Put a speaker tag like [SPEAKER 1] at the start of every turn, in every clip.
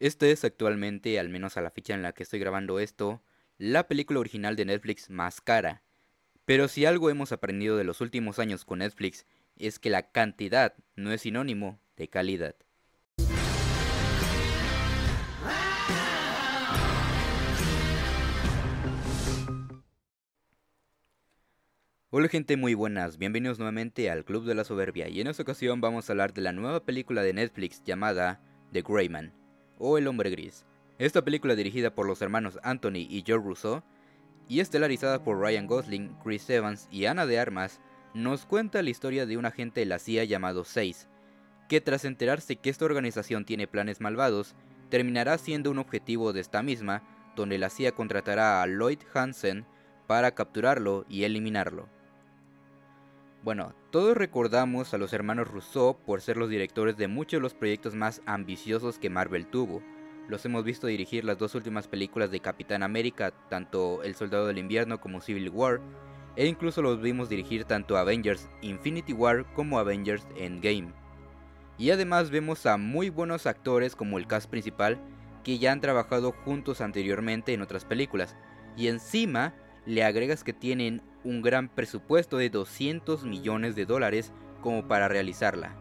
[SPEAKER 1] Esta es actualmente, al menos a la fecha en la que estoy grabando esto, la película original de Netflix más cara. Pero si algo hemos aprendido de los últimos años con Netflix es que la cantidad no es sinónimo de calidad. Hola gente muy buenas, bienvenidos nuevamente al Club de la Soberbia y en esta ocasión vamos a hablar de la nueva película de Netflix llamada The Greyman o El Hombre Gris. Esta película dirigida por los hermanos Anthony y Joe Russo y estelarizada por Ryan Gosling, Chris Evans y Ana de Armas, nos cuenta la historia de un agente de la CIA llamado Seis, que tras enterarse que esta organización tiene planes malvados, terminará siendo un objetivo de esta misma, donde la CIA contratará a Lloyd Hansen para capturarlo y eliminarlo. Bueno, todos recordamos a los hermanos Rousseau por ser los directores de muchos de los proyectos más ambiciosos que Marvel tuvo. Los hemos visto dirigir las dos últimas películas de Capitán América, tanto El Soldado del Invierno como Civil War, e incluso los vimos dirigir tanto Avengers Infinity War como Avengers Endgame. Y además vemos a muy buenos actores como el cast principal que ya han trabajado juntos anteriormente en otras películas, y encima le agregas que tienen un gran presupuesto de 200 millones de dólares como para realizarla.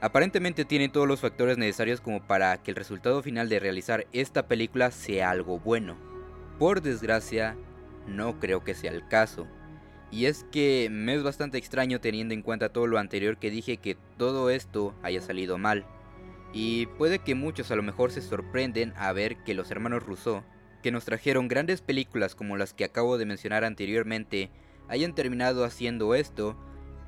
[SPEAKER 1] Aparentemente tienen todos los factores necesarios como para que el resultado final de realizar esta película sea algo bueno. Por desgracia, no creo que sea el caso. Y es que me es bastante extraño teniendo en cuenta todo lo anterior que dije que todo esto haya salido mal. Y puede que muchos a lo mejor se sorprenden a ver que los hermanos Rousseau que nos trajeron grandes películas como las que acabo de mencionar anteriormente hayan terminado haciendo esto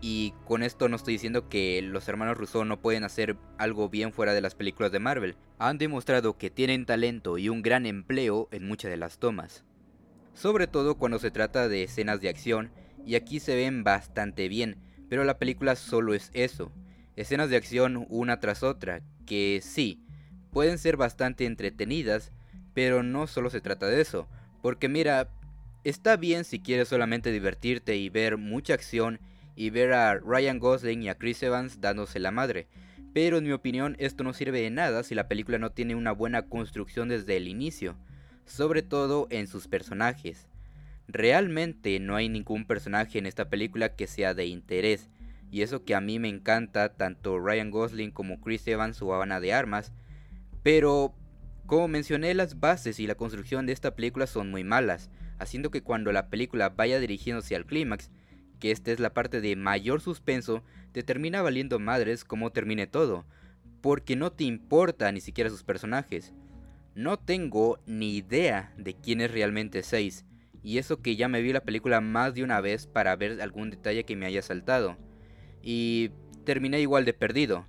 [SPEAKER 1] y con esto no estoy diciendo que los hermanos Rousseau no pueden hacer algo bien fuera de las películas de Marvel. Han demostrado que tienen talento y un gran empleo en muchas de las tomas. Sobre todo cuando se trata de escenas de acción, y aquí se ven bastante bien, pero la película solo es eso. Escenas de acción una tras otra, que sí, pueden ser bastante entretenidas, pero no solo se trata de eso, porque mira, está bien si quieres solamente divertirte y ver mucha acción y ver a Ryan Gosling y a Chris Evans dándose la madre. Pero en mi opinión esto no sirve de nada si la película no tiene una buena construcción desde el inicio, sobre todo en sus personajes. Realmente no hay ningún personaje en esta película que sea de interés, y eso que a mí me encanta tanto Ryan Gosling como Chris Evans o Habana de Armas, pero como mencioné, las bases y la construcción de esta película son muy malas, haciendo que cuando la película vaya dirigiéndose al clímax, que esta es la parte de mayor suspenso, te termina valiendo madres como termine todo, porque no te importa ni siquiera sus personajes. No tengo ni idea de quién es realmente Seis, y eso que ya me vi la película más de una vez para ver algún detalle que me haya saltado, y terminé igual de perdido.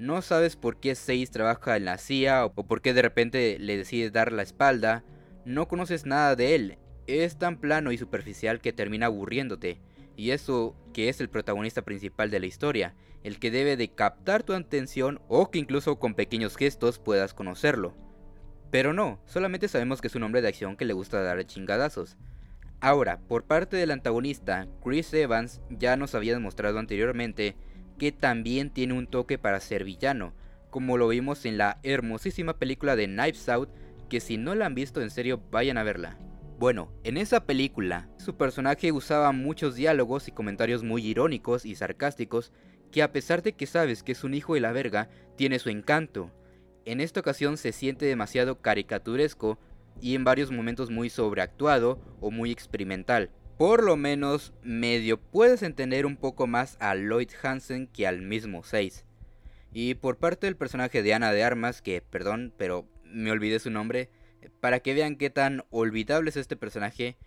[SPEAKER 1] No sabes por qué Seis trabaja en la CIA o por qué de repente le decides dar la espalda. No conoces nada de él. Es tan plano y superficial que termina aburriéndote. Y eso que es el protagonista principal de la historia, el que debe de captar tu atención o que incluso con pequeños gestos puedas conocerlo. Pero no, solamente sabemos que es un hombre de acción que le gusta dar chingadazos. Ahora, por parte del antagonista, Chris Evans ya nos había demostrado anteriormente que también tiene un toque para ser villano, como lo vimos en la hermosísima película de Knives Out, que si no la han visto en serio vayan a verla. Bueno, en esa película, su personaje usaba muchos diálogos y comentarios muy irónicos y sarcásticos, que a pesar de que sabes que es un hijo de la verga, tiene su encanto. En esta ocasión se siente demasiado caricaturesco y en varios momentos muy sobreactuado o muy experimental por lo menos medio puedes entender un poco más a Lloyd Hansen que al mismo 6. Y por parte del personaje de Ana de Armas, que perdón, pero me olvidé su nombre, para que vean qué tan olvidable es este personaje,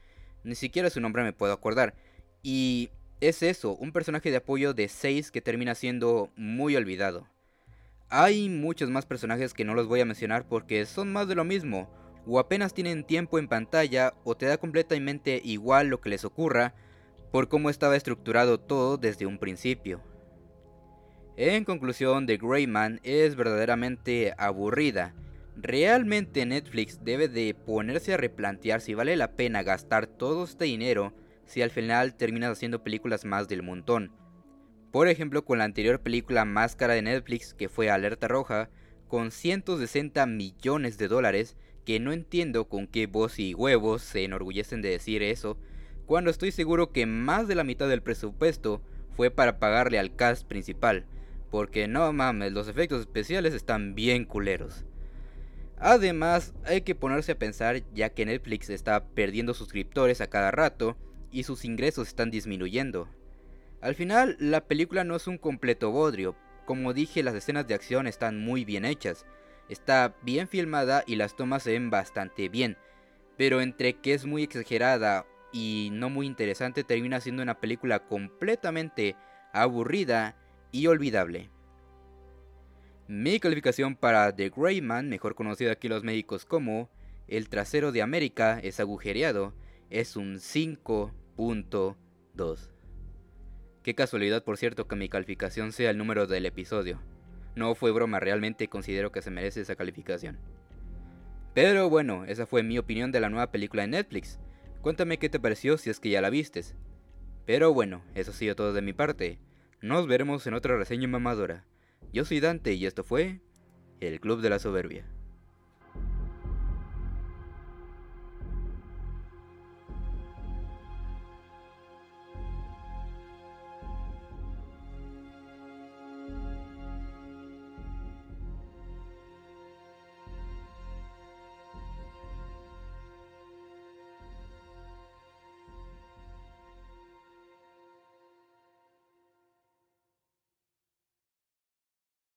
[SPEAKER 1] ni siquiera su nombre me puedo acordar. Y es eso, un personaje de apoyo de 6 que termina siendo muy olvidado. Hay muchos más personajes que no los voy a mencionar porque son más de lo mismo o apenas tienen tiempo en pantalla o te da completamente igual lo que les ocurra por cómo estaba estructurado todo desde un principio. En conclusión, The Greyman es verdaderamente aburrida. Realmente Netflix debe de ponerse a replantear si vale la pena gastar todo este dinero si al final terminas haciendo películas más del montón. Por ejemplo, con la anterior película más cara de Netflix que fue Alerta Roja, con 160 millones de dólares, que no entiendo con qué voz y huevos se enorgullecen de decir eso, cuando estoy seguro que más de la mitad del presupuesto fue para pagarle al cast principal, porque no mames, los efectos especiales están bien culeros. Además, hay que ponerse a pensar ya que Netflix está perdiendo suscriptores a cada rato y sus ingresos están disminuyendo. Al final, la película no es un completo bodrio. Como dije, las escenas de acción están muy bien hechas. Está bien filmada y las tomas se ven bastante bien. Pero entre que es muy exagerada y no muy interesante, termina siendo una película completamente aburrida y olvidable. Mi calificación para The Grey Man, mejor conocido aquí en los médicos como El trasero de América es agujereado, es un 5.2. Qué casualidad, por cierto, que mi calificación sea el número del episodio. No fue broma, realmente considero que se merece esa calificación. Pero bueno, esa fue mi opinión de la nueva película de Netflix. Cuéntame qué te pareció si es que ya la vistes. Pero bueno, eso ha sido todo de mi parte. Nos veremos en otra reseña mamadora. Yo soy Dante y esto fue El Club de la Soberbia.